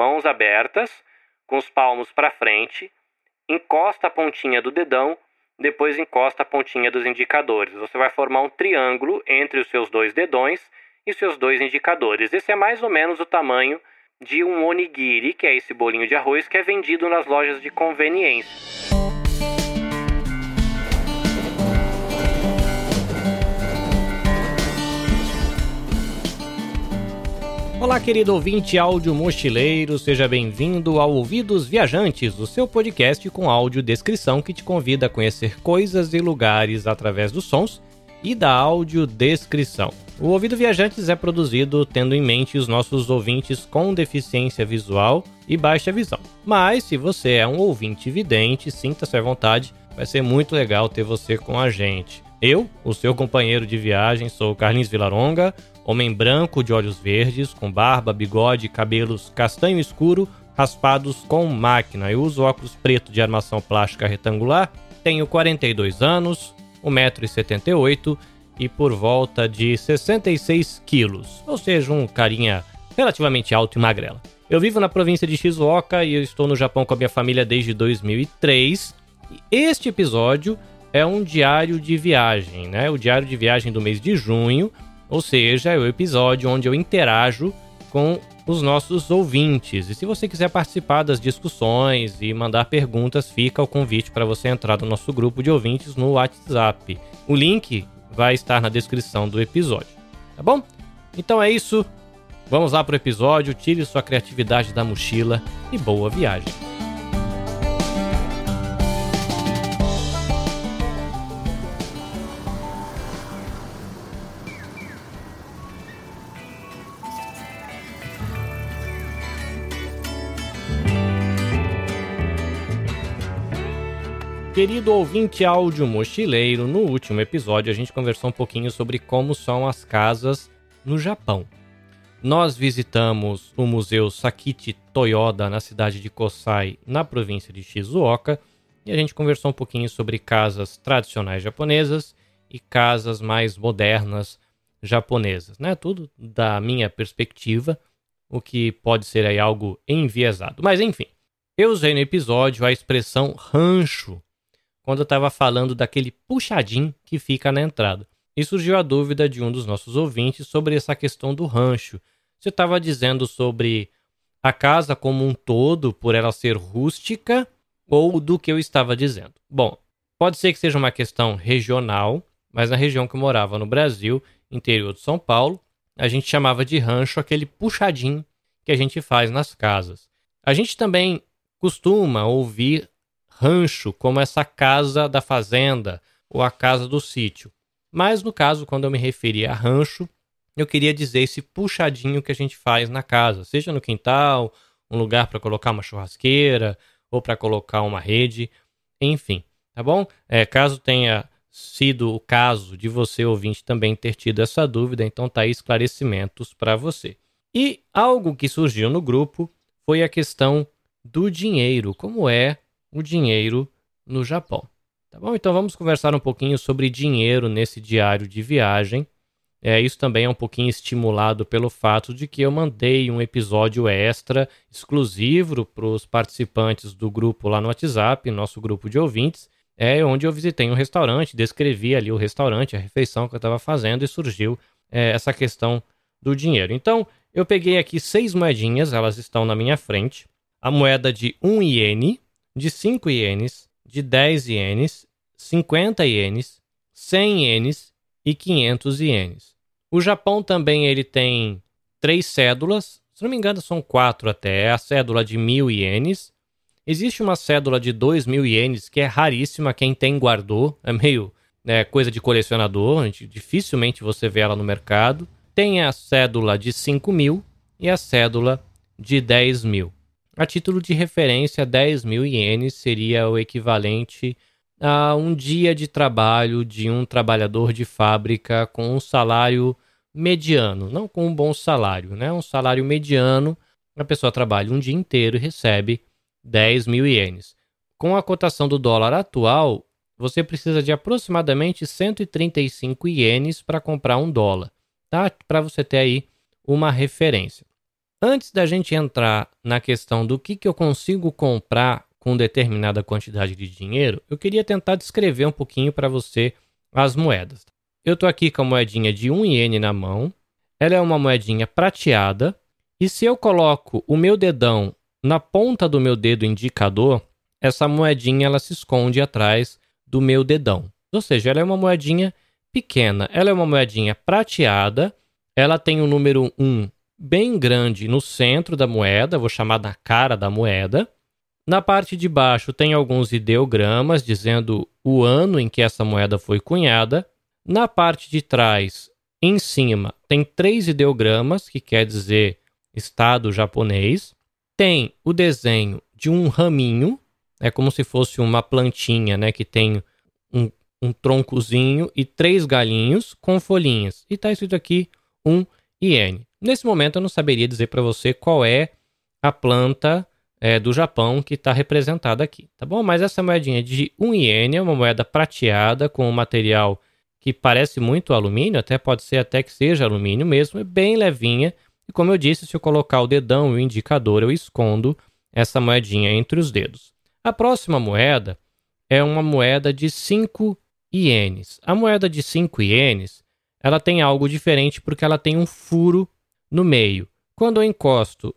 mãos abertas, com os palmos para frente, encosta a pontinha do dedão, depois encosta a pontinha dos indicadores. Você vai formar um triângulo entre os seus dois dedões e seus dois indicadores. Esse é mais ou menos o tamanho de um onigiri, que é esse bolinho de arroz que é vendido nas lojas de conveniência. Olá, querido ouvinte áudio mochileiro, seja bem-vindo ao Ouvidos Viajantes, o seu podcast com áudio descrição que te convida a conhecer coisas e lugares através dos sons e da audiodescrição. O Ouvido Viajantes é produzido tendo em mente os nossos ouvintes com deficiência visual e baixa visão. Mas se você é um ouvinte vidente, sinta-se à vontade, vai ser muito legal ter você com a gente. Eu, o seu companheiro de viagem, sou Carlinhos Vilaronga, Homem branco de olhos verdes, com barba, bigode e cabelos castanho escuro, raspados com máquina. Eu uso óculos preto de armação plástica retangular. Tenho 42 anos, 1,78m e por volta de 66 quilos, ou seja, um carinha relativamente alto e magrela. Eu vivo na província de Shizuoka e eu estou no Japão com a minha família desde 2003. E este episódio é um diário de viagem, né? O diário de viagem do mês de junho ou seja, é o episódio onde eu interajo com os nossos ouvintes. E se você quiser participar das discussões e mandar perguntas, fica o convite para você entrar no nosso grupo de ouvintes no WhatsApp. O link vai estar na descrição do episódio. Tá bom? Então é isso. Vamos lá para o episódio. Tire sua criatividade da mochila e boa viagem. Querido ouvinte áudio mochileiro, no último episódio a gente conversou um pouquinho sobre como são as casas no Japão. Nós visitamos o Museu Sakichi Toyoda na cidade de Kosai, na província de Shizuoka, e a gente conversou um pouquinho sobre casas tradicionais japonesas e casas mais modernas japonesas, né? Tudo da minha perspectiva, o que pode ser aí algo enviesado. Mas enfim, eu usei no episódio a expressão rancho quando eu estava falando daquele puxadinho que fica na entrada. E surgiu a dúvida de um dos nossos ouvintes sobre essa questão do rancho. Você estava dizendo sobre a casa como um todo, por ela ser rústica, ou do que eu estava dizendo? Bom, pode ser que seja uma questão regional, mas na região que eu morava no Brasil, interior de São Paulo, a gente chamava de rancho aquele puxadinho que a gente faz nas casas. A gente também costuma ouvir rancho, como essa casa da fazenda ou a casa do sítio. Mas no caso, quando eu me referi a rancho, eu queria dizer esse puxadinho que a gente faz na casa, seja no quintal, um lugar para colocar uma churrasqueira ou para colocar uma rede, enfim, tá bom? É, caso tenha sido o caso de você ouvinte também ter tido essa dúvida, então tá aí esclarecimentos para você. E algo que surgiu no grupo foi a questão do dinheiro, como é o dinheiro no Japão. Tá bom? Então vamos conversar um pouquinho sobre dinheiro nesse diário de viagem. É, isso também é um pouquinho estimulado pelo fato de que eu mandei um episódio extra exclusivo para os participantes do grupo lá no WhatsApp, nosso grupo de ouvintes, é onde eu visitei um restaurante, descrevi ali o restaurante, a refeição que eu estava fazendo e surgiu é, essa questão do dinheiro. Então eu peguei aqui seis moedinhas, elas estão na minha frente. A moeda de 1 iene, de 5 ienes, de 10 ienes, 50 ienes, 100 ienes e 500 ienes. O Japão também ele tem três cédulas, se não me engano são quatro até, é a cédula de mil ienes. Existe uma cédula de dois mil ienes que é raríssima, quem tem guardou, é meio né, coisa de colecionador, dificilmente você vê ela no mercado. Tem a cédula de 5 mil e a cédula de 10 mil. A título de referência, 10 mil ienes seria o equivalente a um dia de trabalho de um trabalhador de fábrica com um salário mediano, não com um bom salário, né? Um salário mediano, a pessoa trabalha um dia inteiro e recebe 10 mil ienes. Com a cotação do dólar atual, você precisa de aproximadamente 135 ienes para comprar um dólar, tá? Para você ter aí uma referência. Antes da gente entrar na questão do que, que eu consigo comprar com determinada quantidade de dinheiro, eu queria tentar descrever um pouquinho para você as moedas. Eu estou aqui com a moedinha de 1 iene na mão. Ela é uma moedinha prateada. E se eu coloco o meu dedão na ponta do meu dedo indicador, essa moedinha ela se esconde atrás do meu dedão. Ou seja, ela é uma moedinha pequena. Ela é uma moedinha prateada. Ela tem o número 1 bem grande no centro da moeda, vou chamar da cara da moeda. Na parte de baixo tem alguns ideogramas dizendo o ano em que essa moeda foi cunhada. Na parte de trás, em cima, tem três ideogramas, que quer dizer estado japonês. Tem o desenho de um raminho, é como se fosse uma plantinha, né, que tem um, um troncozinho e três galinhos com folhinhas. E está escrito aqui um iene. Nesse momento eu não saberia dizer para você qual é a planta é, do Japão que está representada aqui, tá bom? Mas essa moedinha de 1 iene é uma moeda prateada com um material que parece muito alumínio, até pode ser até que seja alumínio mesmo, é bem levinha. E como eu disse, se eu colocar o dedão e o indicador, eu escondo essa moedinha entre os dedos. A próxima moeda é uma moeda de 5 ienes. A moeda de 5 ienes, ela tem algo diferente porque ela tem um furo no meio. Quando eu encosto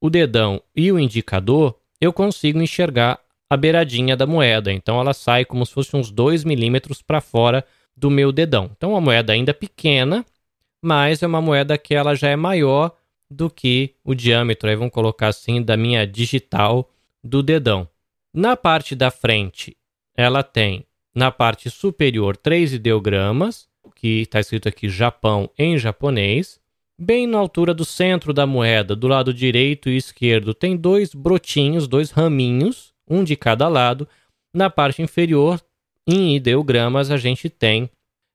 o dedão e o indicador, eu consigo enxergar a beiradinha da moeda. Então ela sai como se fosse uns 2 milímetros para fora do meu dedão. Então uma moeda ainda pequena, mas é uma moeda que ela já é maior do que o diâmetro, aí vamos colocar assim, da minha digital do dedão. Na parte da frente, ela tem na parte superior três ideogramas, que está escrito aqui Japão em japonês. Bem na altura do centro da moeda, do lado direito e esquerdo, tem dois brotinhos, dois raminhos, um de cada lado. Na parte inferior, em ideogramas, a gente tem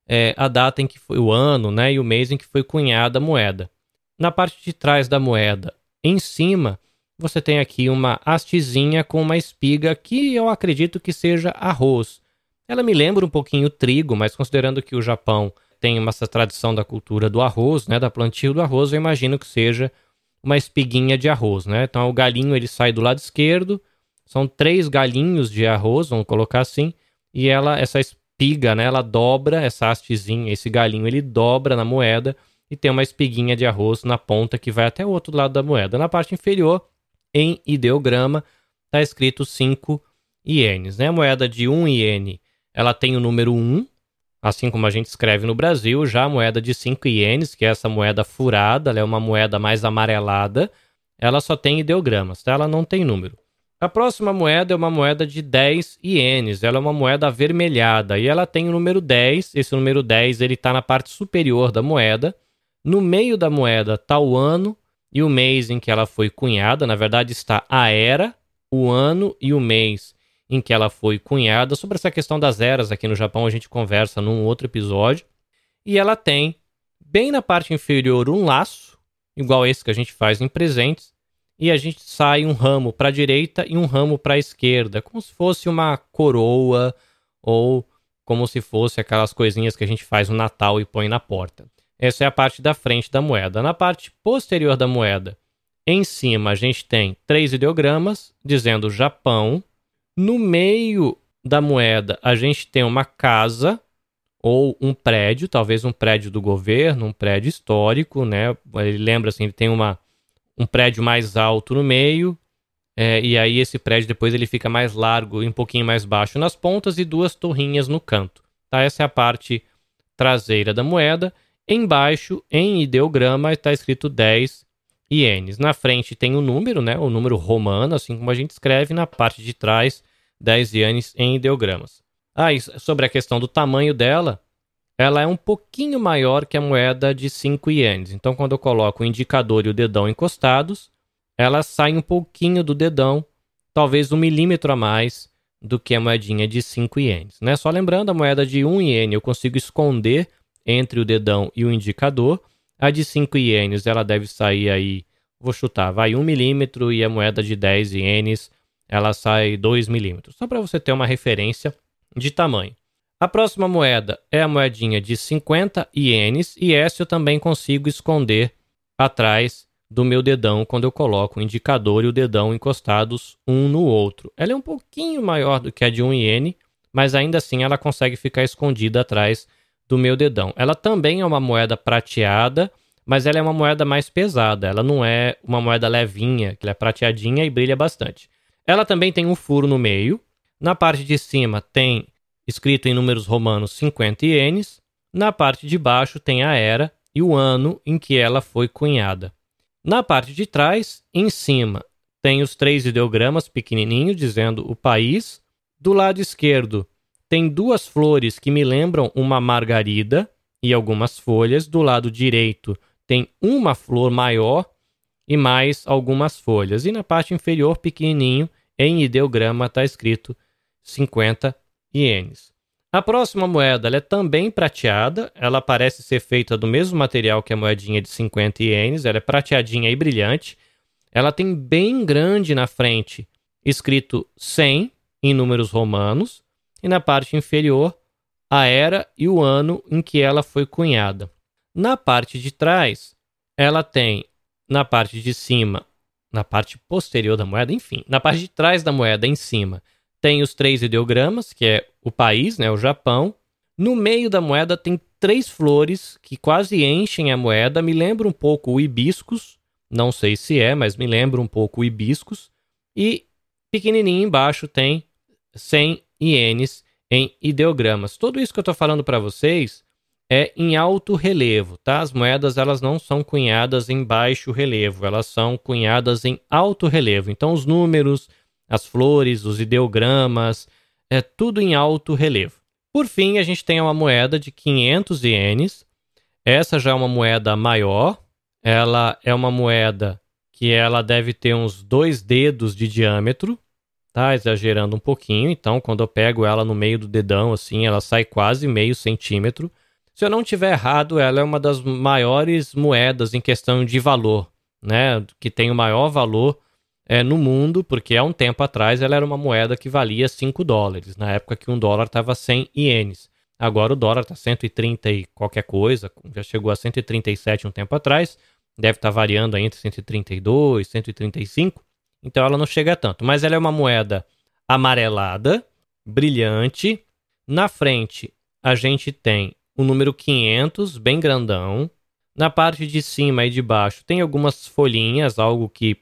é, a data em que foi o ano né, e o mês em que foi cunhada a moeda. Na parte de trás da moeda, em cima, você tem aqui uma hastezinha com uma espiga que eu acredito que seja arroz. Ela me lembra um pouquinho trigo, mas considerando que o Japão tem uma, essa tradição da cultura do arroz, né, da plantio do arroz, eu imagino que seja uma espiguinha de arroz, né? Então o galinho ele sai do lado esquerdo, são três galinhos de arroz, vamos colocar assim, e ela essa espiga, né, ela dobra essa hastezinha, esse galinho ele dobra na moeda e tem uma espiguinha de arroz na ponta que vai até o outro lado da moeda. Na parte inferior, em ideograma, está escrito 5 ienes, né? A moeda de 1 um iene, ela tem o número 1, assim como a gente escreve no Brasil, já a moeda de 5 ienes, que é essa moeda furada, ela é uma moeda mais amarelada, ela só tem ideogramas, tá? Ela não tem número. A próxima moeda é uma moeda de 10 ienes, ela é uma moeda avermelhada e ela tem o número 10, esse número 10 ele está na parte superior da moeda, no meio da moeda está o ano e o mês em que ela foi cunhada, na verdade está a era, o ano e o mês em que ela foi cunhada. Sobre essa questão das eras aqui no Japão a gente conversa num outro episódio. E ela tem, bem na parte inferior, um laço, igual esse que a gente faz em presentes, e a gente sai um ramo para a direita e um ramo para a esquerda, como se fosse uma coroa ou como se fosse aquelas coisinhas que a gente faz no Natal e põe na porta. Essa é a parte da frente da moeda. Na parte posterior da moeda, em cima a gente tem três ideogramas dizendo Japão, no meio da moeda, a gente tem uma casa ou um prédio, talvez um prédio do governo, um prédio histórico, né? Ele lembra assim, ele tem uma, um prédio mais alto no meio, é, e aí esse prédio depois ele fica mais largo e um pouquinho mais baixo nas pontas e duas torrinhas no canto. Tá? Essa é a parte traseira da moeda. Embaixo, em ideograma, está escrito 10 ienes. Na frente tem o número, né? O número romano, assim como a gente escreve. Na parte de trás 10 ienes em ideogramas. Ah, e sobre a questão do tamanho dela, ela é um pouquinho maior que a moeda de 5 ienes. Então, quando eu coloco o indicador e o dedão encostados, ela sai um pouquinho do dedão, talvez um milímetro a mais do que a moedinha de 5 ienes. Né? Só lembrando, a moeda de 1 um iene eu consigo esconder entre o dedão e o indicador. A de 5 ienes ela deve sair aí, vou chutar, vai 1 um milímetro e a moeda de 10 ienes ela sai 2 milímetros. Só para você ter uma referência de tamanho. A próxima moeda é a moedinha de 50 ienes e essa eu também consigo esconder atrás do meu dedão quando eu coloco o indicador e o dedão encostados um no outro. Ela é um pouquinho maior do que a de 1 iene, mas ainda assim ela consegue ficar escondida atrás do meu dedão. Ela também é uma moeda prateada, mas ela é uma moeda mais pesada. Ela não é uma moeda levinha, que é prateadinha e brilha bastante. Ela também tem um furo no meio. Na parte de cima tem escrito em números romanos 50 ienes. Na parte de baixo tem a era e o ano em que ela foi cunhada. Na parte de trás, em cima, tem os três ideogramas pequenininhos dizendo o país. Do lado esquerdo, tem duas flores que me lembram uma margarida e algumas folhas. Do lado direito, tem uma flor maior e mais algumas folhas. E na parte inferior, pequenininho, em ideograma, está escrito 50 ienes. A próxima moeda é também prateada, ela parece ser feita do mesmo material que a moedinha de 50 ienes, ela é prateadinha e brilhante. Ela tem bem grande na frente, escrito 100 em números romanos, e na parte inferior, a era e o ano em que ela foi cunhada. Na parte de trás, ela tem, na parte de cima, na parte posterior da moeda, enfim, na parte de trás da moeda em cima, tem os três ideogramas, que é o país, né, o Japão. No meio da moeda tem três flores que quase enchem a moeda. Me lembra um pouco o hibiscus. Não sei se é, mas me lembra um pouco o hibiscus. E pequenininho embaixo tem 100 ienes em ideogramas. Tudo isso que eu estou falando para vocês é em alto relevo, tá? As moedas elas não são cunhadas em baixo relevo, elas são cunhadas em alto relevo. Então os números, as flores, os ideogramas, é tudo em alto relevo. Por fim, a gente tem uma moeda de 500 ienes. Essa já é uma moeda maior. Ela é uma moeda que ela deve ter uns dois dedos de diâmetro, tá? Exagerando um pouquinho. Então, quando eu pego ela no meio do dedão, assim, ela sai quase meio centímetro. Se eu não tiver errado, ela é uma das maiores moedas em questão de valor, né? Que tem o maior valor é, no mundo, porque há um tempo atrás ela era uma moeda que valia 5 dólares, na época que um dólar estava 100 ienes. Agora o dólar está 130 e qualquer coisa, já chegou a 137 um tempo atrás, deve estar tá variando entre 132 e 135, então ela não chega a tanto. Mas ela é uma moeda amarelada, brilhante. Na frente a gente tem o número 500, bem grandão. Na parte de cima e de baixo tem algumas folhinhas, algo que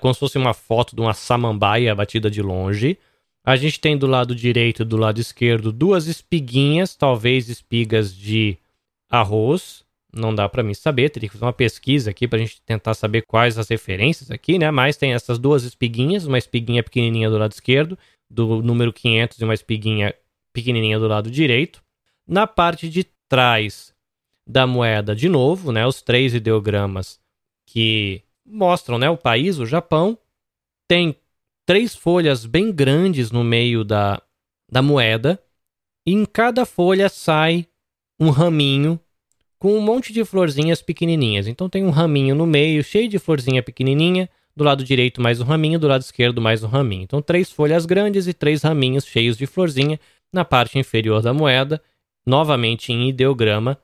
como se fosse uma foto de uma samambaia batida de longe. A gente tem do lado direito e do lado esquerdo duas espiguinhas, talvez espigas de arroz. Não dá para mim saber, teria que fazer uma pesquisa aqui para a gente tentar saber quais as referências aqui, né? Mas tem essas duas espiguinhas, uma espiguinha pequenininha do lado esquerdo, do número 500 e uma espiguinha pequenininha do lado direito. Na parte de trás da moeda, de novo, né, os três ideogramas que mostram né, o país, o Japão. Tem três folhas bem grandes no meio da, da moeda. E em cada folha sai um raminho com um monte de florzinhas pequenininhas. Então tem um raminho no meio, cheio de florzinha pequenininha. Do lado direito mais um raminho, do lado esquerdo mais um raminho. Então três folhas grandes e três raminhos cheios de florzinha na parte inferior da moeda, novamente em ideograma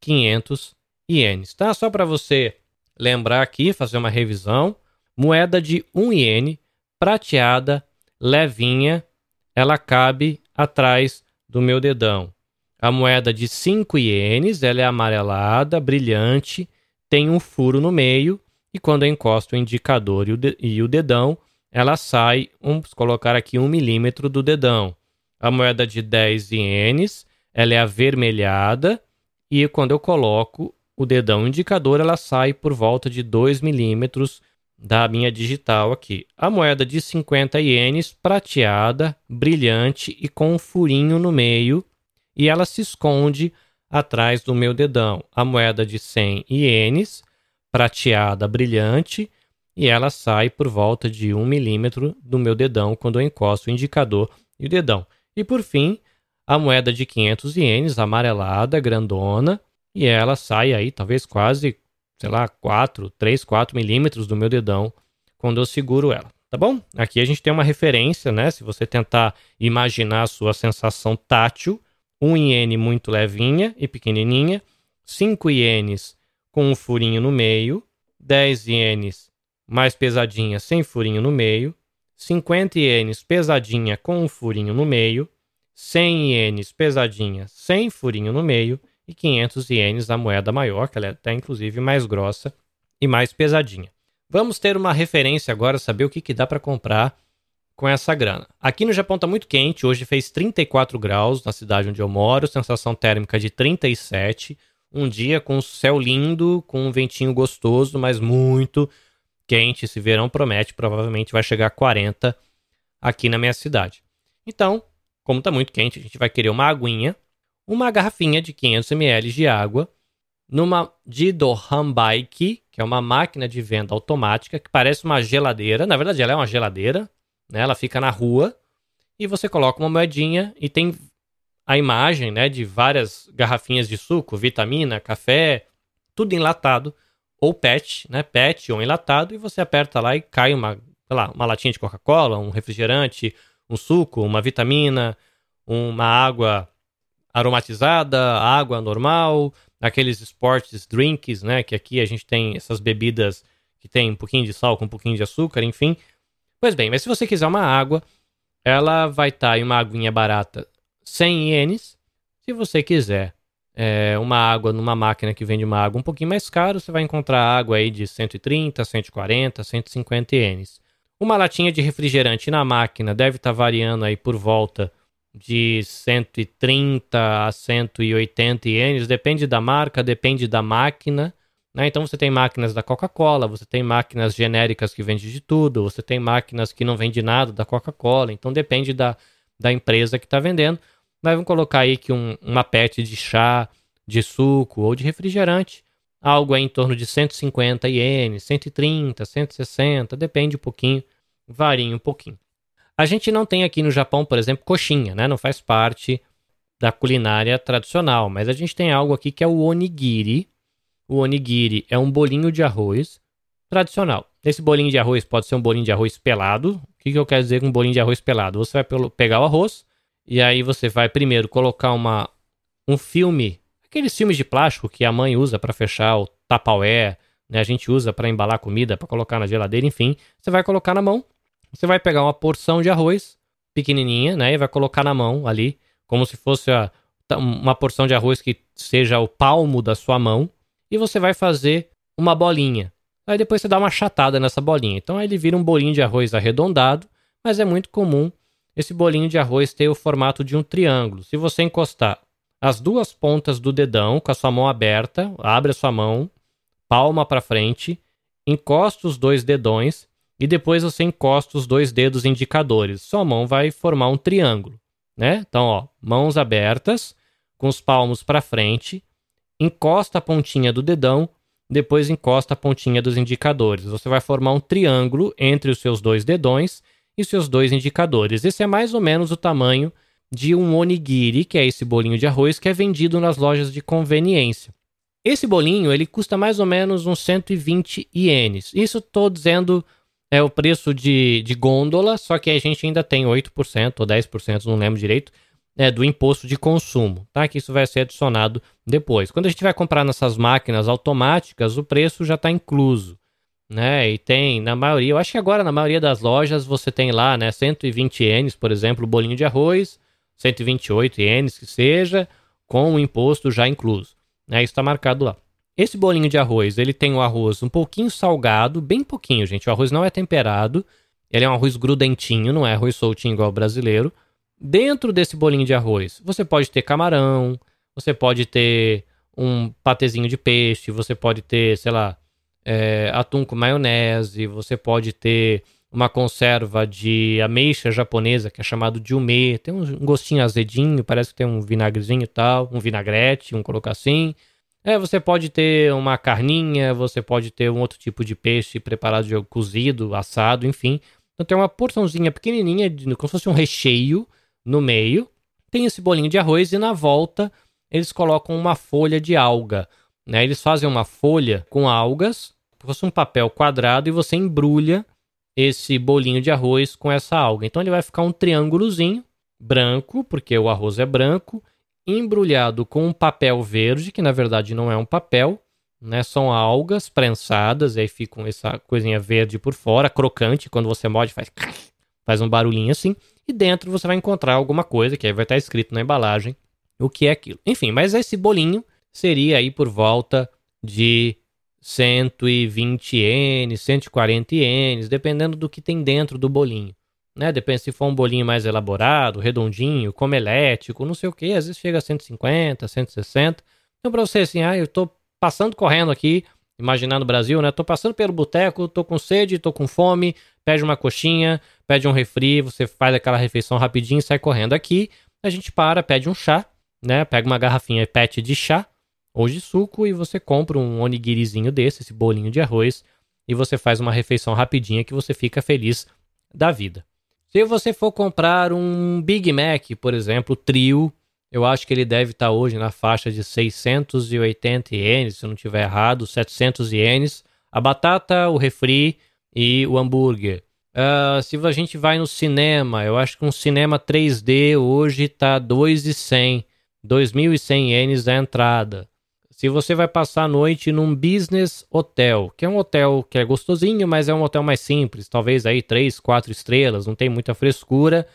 500 ienes, tá? Só para você lembrar aqui, fazer uma revisão. Moeda de 1 iene, prateada, levinha, ela cabe atrás do meu dedão. A moeda de 5 ienes, ela é amarelada, brilhante, tem um furo no meio e quando eu encosto o indicador e o, dedão, ela sai, vamos colocar aqui um milímetro do dedão. A moeda de 10 ienes, ela é avermelhada e quando eu coloco o dedão indicador ela sai por volta de 2 milímetros da minha digital aqui. A moeda de 50 ienes, prateada, brilhante e com um furinho no meio, e ela se esconde atrás do meu dedão. A moeda de 100 ienes, prateada, brilhante, e ela sai por volta de 1 milímetro do meu dedão quando eu encosto o indicador e o dedão. E por fim, a moeda de 500 ienes, amarelada, grandona, e ela sai aí, talvez quase, sei lá, 4, 3, 4 milímetros do meu dedão quando eu seguro ela, tá bom? Aqui a gente tem uma referência, né? Se você tentar imaginar a sua sensação tátil, um iene muito levinha e pequenininha, 5 ienes com um furinho no meio, 10 ienes mais pesadinha sem furinho no meio, 50 ienes pesadinha com um furinho no meio, 100 ienes pesadinha sem furinho no meio e 500 ienes a moeda maior, que ela é até inclusive mais grossa e mais pesadinha. Vamos ter uma referência agora, saber o que, que dá para comprar com essa grana. Aqui no Japão está muito quente, hoje fez 34 graus na cidade onde eu moro, sensação térmica de 37, um dia com céu lindo, com um ventinho gostoso, mas muito quente. Esse verão promete, provavelmente vai chegar a 40 aqui na minha cidade. Então, como está muito quente, a gente vai querer uma aguinha, uma garrafinha de 500 ml de água, numa Dido Hanbaiki, que é uma máquina de venda automática que parece uma geladeira. Na verdade, ela é uma geladeira, né? Ela fica na rua e você coloca uma moedinha e tem a imagem, né, de várias garrafinhas de suco, vitamina, café, tudo enlatado ou PET, né, PET ou enlatado e você aperta lá e cai uma, sei lá, uma latinha de Coca-Cola, um refrigerante, um suco, uma vitamina, uma água aromatizada, água normal, aqueles sports drinks, né, que aqui a gente tem essas bebidas que tem um pouquinho de sal com um pouquinho de açúcar, enfim, Pois bem, mas se você quiser uma água, ela vai estar tá em uma aguinha barata 100 ienes. Se você quiser é, uma água numa máquina que vende uma água um pouquinho mais caro, você vai encontrar água aí de 130, 140, 150 ienes. Uma latinha de refrigerante na máquina deve estar tá variando aí por volta de 130 a 180 ienes, depende da marca, depende da máquina. Né? Então você tem máquinas da Coca-Cola, você tem máquinas genéricas que vendem de tudo, você tem máquinas que não vendem nada da Coca-Cola, então depende da, da empresa que está vendendo. Mas vamos colocar aí que um, uma PET de chá, de suco ou de refrigerante, algo em torno de 150 ienes, 130, 160, depende um pouquinho, varia um pouquinho. A gente não tem aqui no Japão, por exemplo, coxinha, né? Não faz parte da culinária tradicional, mas a gente tem algo aqui que é o onigiri, o onigiri é um bolinho de arroz tradicional. Esse bolinho de arroz pode ser um bolinho de arroz pelado. O que, que eu quero dizer com um bolinho de arroz pelado? Você vai pegar o arroz e aí você vai primeiro colocar uma, um filme, aqueles filmes de plástico que a mãe usa para fechar o tapaué, né? A gente usa para embalar comida, para colocar na geladeira, enfim. Você vai colocar na mão. Você vai pegar uma porção de arroz pequenininha, né? E vai colocar na mão ali, como se fosse a, uma porção de arroz que seja o palmo da sua mão e você vai fazer uma bolinha. Aí depois você dá uma chatada nessa bolinha. Então aí ele vira um bolinho de arroz arredondado, mas é muito comum esse bolinho de arroz ter o formato de um triângulo. Se você encostar as duas pontas do dedão com a sua mão aberta, abre a sua mão, palma para frente, encosta os dois dedões e depois você encosta os dois dedos indicadores. Sua mão vai formar um triângulo, né? Então, ó, mãos abertas, com os palmos para frente, encosta a pontinha do dedão, depois encosta a pontinha dos indicadores. Você vai formar um triângulo entre os seus dois dedões e seus dois indicadores. Esse é mais ou menos o tamanho de um onigiri, que é esse bolinho de arroz que é vendido nas lojas de conveniência. Esse bolinho ele custa mais ou menos uns 120 ienes. Isso estou dizendo é o preço de, de gôndola, só que a gente ainda tem 8% ou 10%, não lembro direito, é, do imposto de consumo, tá? Que isso vai ser adicionado depois. Quando a gente vai comprar nessas máquinas automáticas, o preço já está incluso, né? E tem, na maioria, eu acho que agora na maioria das lojas você tem lá, né, 120 ienes, por exemplo, o bolinho de arroz, 128 ienes que seja, com o imposto já incluso, né? Isso está marcado lá. Esse bolinho de arroz, ele tem o arroz um pouquinho salgado, bem pouquinho, gente. O arroz não é temperado, ele é um arroz grudentinho, não é arroz soltinho igual o brasileiro. Dentro desse bolinho de arroz, você pode ter camarão, você pode ter um patezinho de peixe, você pode ter, sei lá, é, atum com maionese, você pode ter uma conserva de ameixa japonesa que é chamado de ume, tem um gostinho azedinho, parece que tem um vinagrezinho e tal, um vinagrete, vamos colocar assim. É, você pode ter uma carninha, você pode ter um outro tipo de peixe preparado de cozido, assado, enfim. Então tem uma porçãozinha pequenininha, como se fosse um recheio no meio, tem esse bolinho de arroz e na volta eles colocam uma folha de alga. Né? Eles fazem uma folha com algas, fosse um papel quadrado, e você embrulha esse bolinho de arroz com essa alga. Então ele vai ficar um triângulozinho branco, porque o arroz é branco, embrulhado com um papel verde, que na verdade não é um papel, né? São algas prensadas, e aí fica essa coisinha verde por fora, crocante, quando você morde faz, faz um barulhinho assim, e dentro você vai encontrar alguma coisa que aí vai estar escrito na embalagem o que é aquilo. Enfim, mas esse bolinho seria aí por volta de 120 ienes, 140 ienes, dependendo do que tem dentro do bolinho. Né? Depende se for um bolinho mais elaborado, redondinho, comelético, não sei o que, às vezes chega a 150, 160. Então, para você assim, ah, eu tô passando correndo aqui, imaginando o Brasil, né? Tô passando pelo boteco, tô com sede, tô com fome, pede uma coxinha, pede um refri, você faz aquela refeição rapidinho e sai correndo. Aqui, a gente para, pede um chá, né? Pega uma garrafinha PET de chá de suco e você compra um onigirizinho desse, esse bolinho de arroz, e você faz uma refeição rapidinha que você fica feliz da vida. Se você for comprar um Big Mac, por exemplo, trio, eu acho que ele deve estar hoje na faixa de 680 ienes, se eu não estiver errado, 700 ienes. A batata, o refri e o hambúrguer. Uh, se a gente vai no cinema, eu acho que um cinema 3D hoje está 2,100. 2.100 ienes a entrada. Se você vai passar a noite num business hotel, que é um hotel que é gostosinho, mas é um hotel mais simples, talvez aí 3, 4 estrelas, não tem muita frescura.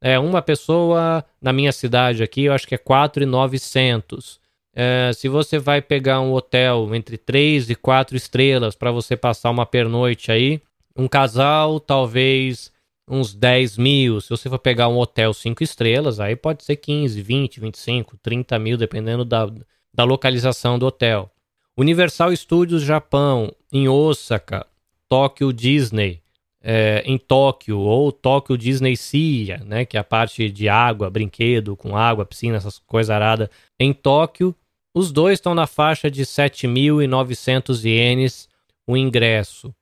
É uma pessoa na minha cidade aqui, eu acho que é 4,900. É, se você vai pegar um hotel entre 3 e 4 estrelas para você passar uma pernoite aí, um casal talvez uns 10 mil. Se você for pegar um hotel 5 estrelas, aí pode ser 15, 20, 25, 30 mil, dependendo da, da localização do hotel. Universal Studios Japão, em Osaka, Tóquio Disney, é, em Tóquio, ou Tóquio Disney Sea, né, que é a parte de água, brinquedo com água, piscina, essas coisas aradas. Em Tóquio, os dois estão na faixa de 7.900 ienes o ingresso.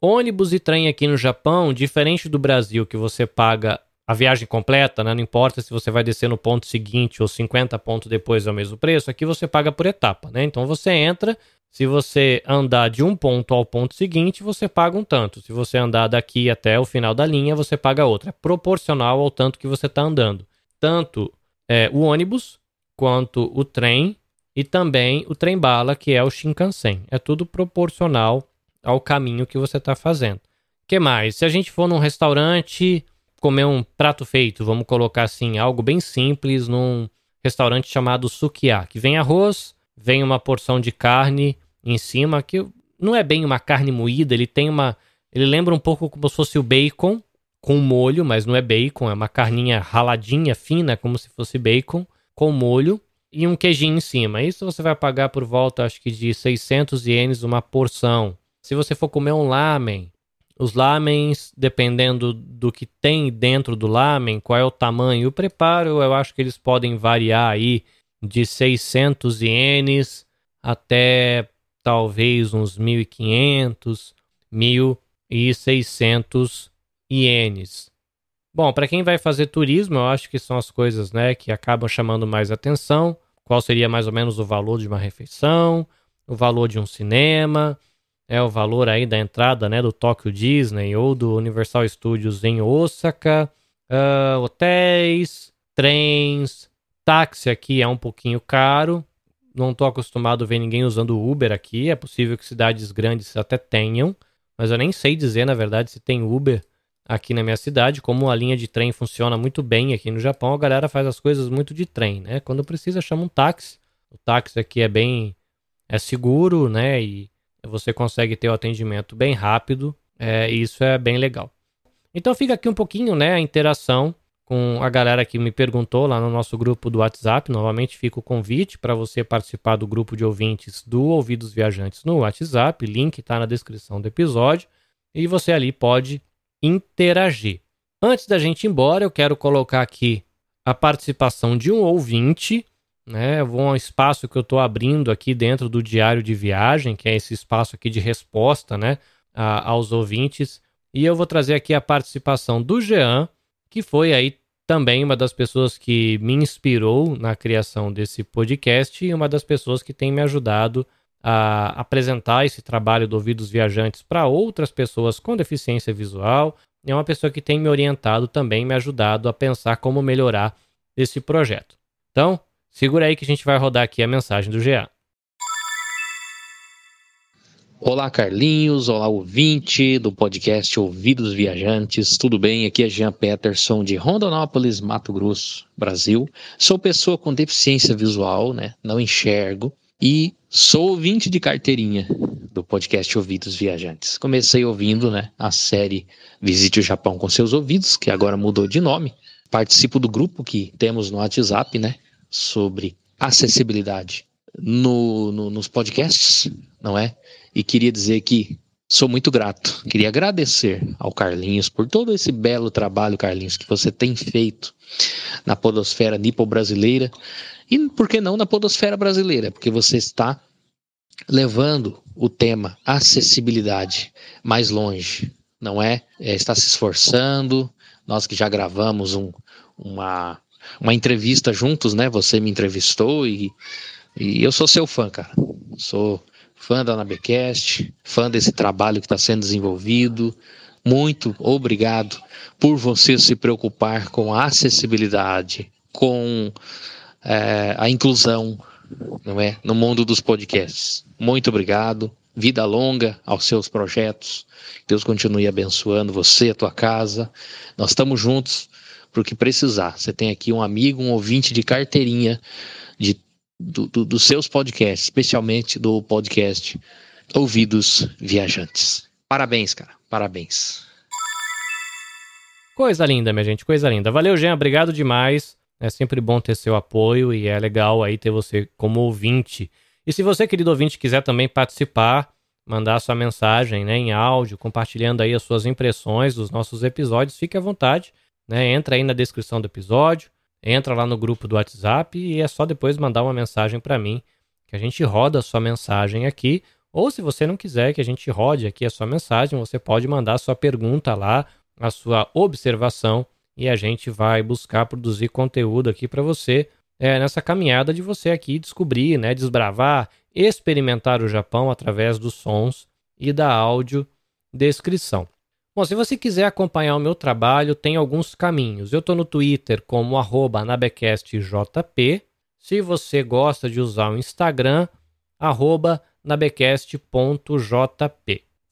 Ônibus e trem aqui no Japão, diferente do Brasil, que você paga a viagem completa, né? não importa se você vai descer no ponto seguinte ou 50 pontos depois é o mesmo preço, aqui você paga por etapa, né? Então você entra, se você andar de um ponto ao ponto seguinte, você paga um tanto. Se você andar daqui até o final da linha, você paga outra. É proporcional ao tanto que você está andando. Tanto é, o ônibus quanto o trem e também o trem-bala, que é o Shinkansen. É tudo proporcional ao caminho que você está fazendo. que mais? Se a gente for num restaurante comer um prato feito, vamos colocar assim, algo bem simples num restaurante chamado Sukiá, que vem arroz, vem uma porção de carne em cima, que não é bem uma carne moída, ele tem uma. Ele lembra um pouco como se fosse o bacon com molho, mas não é bacon, é uma carninha raladinha, fina, como se fosse bacon, com molho e um queijinho em cima. Isso você vai pagar por volta, acho que de 600 ienes uma porção. Se você for comer um lamen, os lamens, dependendo do que tem dentro do lamen, qual é o tamanho e o preparo, eu acho que eles podem variar aí de 600 ienes até talvez uns 1.500, 1.600 ienes. Bom, para quem vai fazer turismo, eu acho que são as coisas né, que acabam chamando mais atenção. Qual seria mais ou menos o valor de uma refeição, o valor de um cinema, é o valor aí da entrada né, do Tokyo Disney ou do Universal Studios em Osaka, uh, hotéis, trens, táxi aqui é um pouquinho caro. Não estou acostumado a ver ninguém usando Uber aqui. É possível que cidades grandes até tenham, mas eu nem sei dizer, na verdade, se tem Uber aqui na minha cidade. Como a linha de trem funciona muito bem aqui no Japão, a galera faz as coisas muito de trem, né? Quando precisa, chama um táxi. O táxi aqui é bem é seguro, né? E você consegue ter o atendimento bem rápido, é, e isso é bem legal. Então fica aqui um pouquinho, né, a interação com a galera que me perguntou lá no nosso grupo do WhatsApp. Novamente fica o convite para você participar do grupo de ouvintes do Ouvidos Viajantes no WhatsApp. Link está na descrição do episódio e você ali pode interagir. Antes da gente ir embora, eu quero colocar aqui a participação de um ouvinte né? Vou um espaço que eu estou abrindo aqui dentro do diário de viagem, que é esse espaço aqui de resposta, né, a, aos ouvintes. E eu vou trazer aqui a participação do Jean, que foi aí também uma das pessoas que me inspirou na criação desse podcast e uma das pessoas que tem me ajudado a apresentar esse trabalho do Ouvidos Viajantes para outras pessoas com deficiência visual. É uma pessoa que tem me orientado também, me ajudado a pensar como melhorar esse projeto. Então, Segura aí que a gente vai rodar aqui a mensagem do GA. Olá, Carlinhos. Olá, ouvinte do podcast Ouvidos Viajantes. Tudo bem? Aqui é Jean Peterson de Rondonópolis, Mato Grosso, Brasil. Sou pessoa com deficiência visual, né? Não enxergo. E sou ouvinte de carteirinha do podcast Ouvidos Viajantes. Comecei ouvindo, né, a série Visite o Japão com seus ouvidos, que agora mudou de nome. Participo do grupo que temos no WhatsApp, né, sobre acessibilidade no, no, nos podcasts, não é? E queria dizer que sou muito grato. Queria agradecer ao Carlinhos por todo esse belo trabalho, Carlinhos, que você tem feito na podosfera nipo-brasileira e, por que não, na podosfera brasileira, porque você está levando o tema acessibilidade mais longe, não é? é está se esforçando. Nós que já gravamos um, uma, uma entrevista juntos, né? Você me entrevistou e e eu sou seu fã, cara. Sou fã da Anabecast, fã desse trabalho que está sendo desenvolvido. Muito obrigado por você se preocupar com a acessibilidade, com é, a inclusão, não é, no mundo dos podcasts. Muito obrigado. Vida longa aos seus projetos. Deus continue abençoando você, a tua casa. Nós estamos juntos porque precisar. Você tem aqui um amigo, um ouvinte de carteirinha de do, do, dos seus podcasts, especialmente do podcast Ouvidos Viajantes. Parabéns, cara. Parabéns. Coisa linda, minha gente, coisa linda. Valeu, Jean, obrigado demais. É sempre bom ter seu apoio e é legal aí ter você como ouvinte. E se você, querido ouvinte, quiser também participar, mandar sua mensagem né, em áudio, compartilhando aí as suas impressões dos nossos episódios, fique à vontade. Né? Entra aí na descrição do episódio, entra lá no grupo do WhatsApp e é só depois mandar uma mensagem para mim, que a gente roda a sua mensagem aqui. Ou se você não quiser que a gente rode aqui a sua mensagem, você pode mandar a sua pergunta lá, a sua observação, e a gente vai buscar produzir conteúdo aqui para você é, nessa caminhada de você aqui descobrir, né, desbravar, experimentar o Japão através dos sons e da áudio descrição. Bom, se você quiser acompanhar o meu trabalho, tem alguns caminhos. Eu estou no Twitter como nabecastjp. Se você gosta de usar o Instagram, arroba nabecast.jp.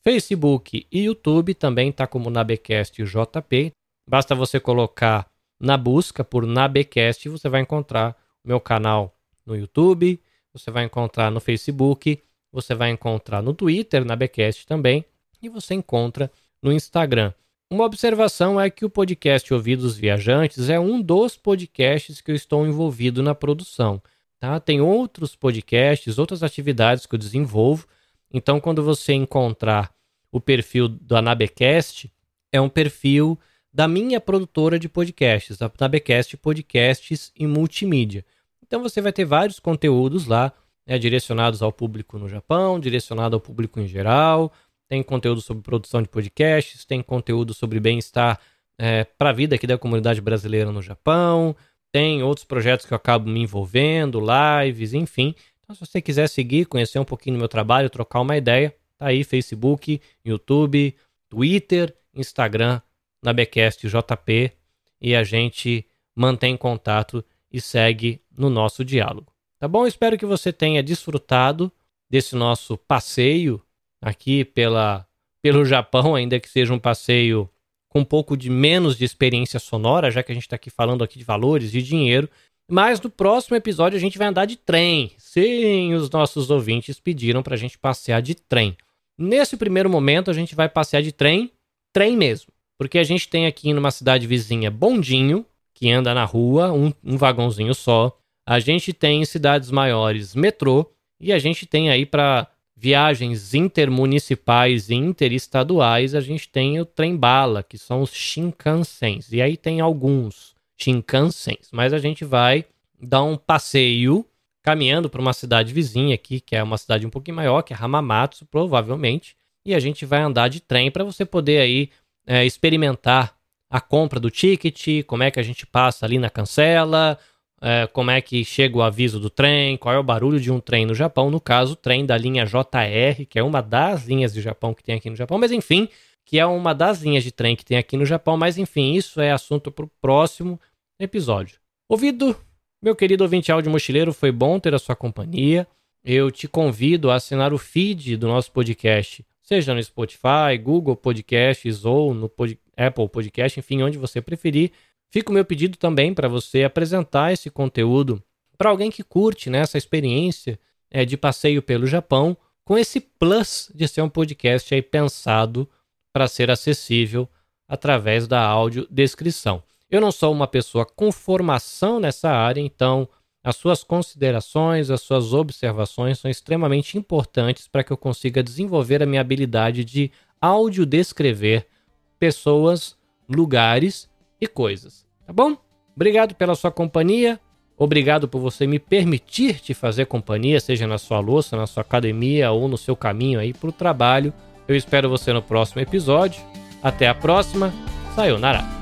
Facebook e YouTube também está como nabecastjp. Basta você colocar na busca por Nabecast, você vai encontrar o meu canal no YouTube, você vai encontrar no Facebook, você vai encontrar no Twitter, Nabecast também, e você encontra no Instagram. Uma observação é que o podcast Ouvidos Viajantes é um dos podcasts que eu estou envolvido na produção. Tá? Tem outros podcasts, outras atividades que eu desenvolvo. Então, quando você encontrar o perfil do Anabecast, é um perfil da minha produtora de podcasts, a Anabecast Podcasts e Multimídia. Então, você vai ter vários conteúdos lá, né, direcionados ao público no Japão, direcionado ao público em geral, tem conteúdo sobre produção de podcasts, tem conteúdo sobre bem-estar é, para a vida aqui da comunidade brasileira no Japão, tem outros projetos que eu acabo me envolvendo, lives, enfim. Então, se você quiser seguir, conhecer um pouquinho do meu trabalho, trocar uma ideia, tá aí Facebook, YouTube, Twitter, Instagram, na Becast JP e a gente mantém contato e segue no nosso diálogo. Tá bom? Espero que você tenha desfrutado desse nosso passeio aqui pela, pelo Japão, ainda que seja um passeio com um pouco de menos de experiência sonora, já que a gente está aqui falando aqui de valores, de dinheiro. Mas no próximo episódio a gente vai andar de trem. Sim, os nossos ouvintes pediram para a gente passear de trem. Nesse primeiro momento a gente vai passear de trem, trem mesmo. Porque a gente tem aqui numa cidade vizinha bondinho, que anda na rua, um, um vagãozinho só. A gente tem em cidades maiores metrô. E a gente tem aí para viagens intermunicipais e interestaduais, a gente tem o trem-bala, que são os Shinkansens. E aí tem alguns Shinkansens, mas a gente vai dar um passeio caminhando para uma cidade vizinha aqui, que é uma cidade um pouquinho maior, que é Hamamatsu, provavelmente. E a gente vai andar de trem para você poder aí é, experimentar a compra do ticket, como é que a gente passa ali na cancela, é, como é que chega o aviso do trem, qual é o barulho de um trem no Japão, no caso, o trem da linha JR, que é uma das linhas de Japão que tem aqui no Japão, mas enfim, que é uma das linhas de trem que tem aqui no Japão, mas enfim, isso é assunto para o próximo episódio. Ouvido, meu querido ouvinte áudio mochileiro, foi bom ter a sua companhia. eu te convido a assinar o feed do nosso podcast, seja no Spotify, Google Podcasts ou no pod Apple Podcast, enfim, onde você preferir. Fica o meu pedido também para você apresentar esse conteúdo para alguém que curte né, essa experiência é, de passeio pelo Japão, com esse plus de ser um podcast aí pensado para ser acessível através da audiodescrição. Eu não sou uma pessoa com formação nessa área, então as suas considerações, as suas observações são extremamente importantes para que eu consiga desenvolver a minha habilidade de audiodescrever pessoas, lugares e coisas. Tá bom? Obrigado pela sua companhia. Obrigado por você me permitir te fazer companhia, seja na sua louça, na sua academia ou no seu caminho aí para o trabalho. Eu espero você no próximo episódio. Até a próxima. Sayonara.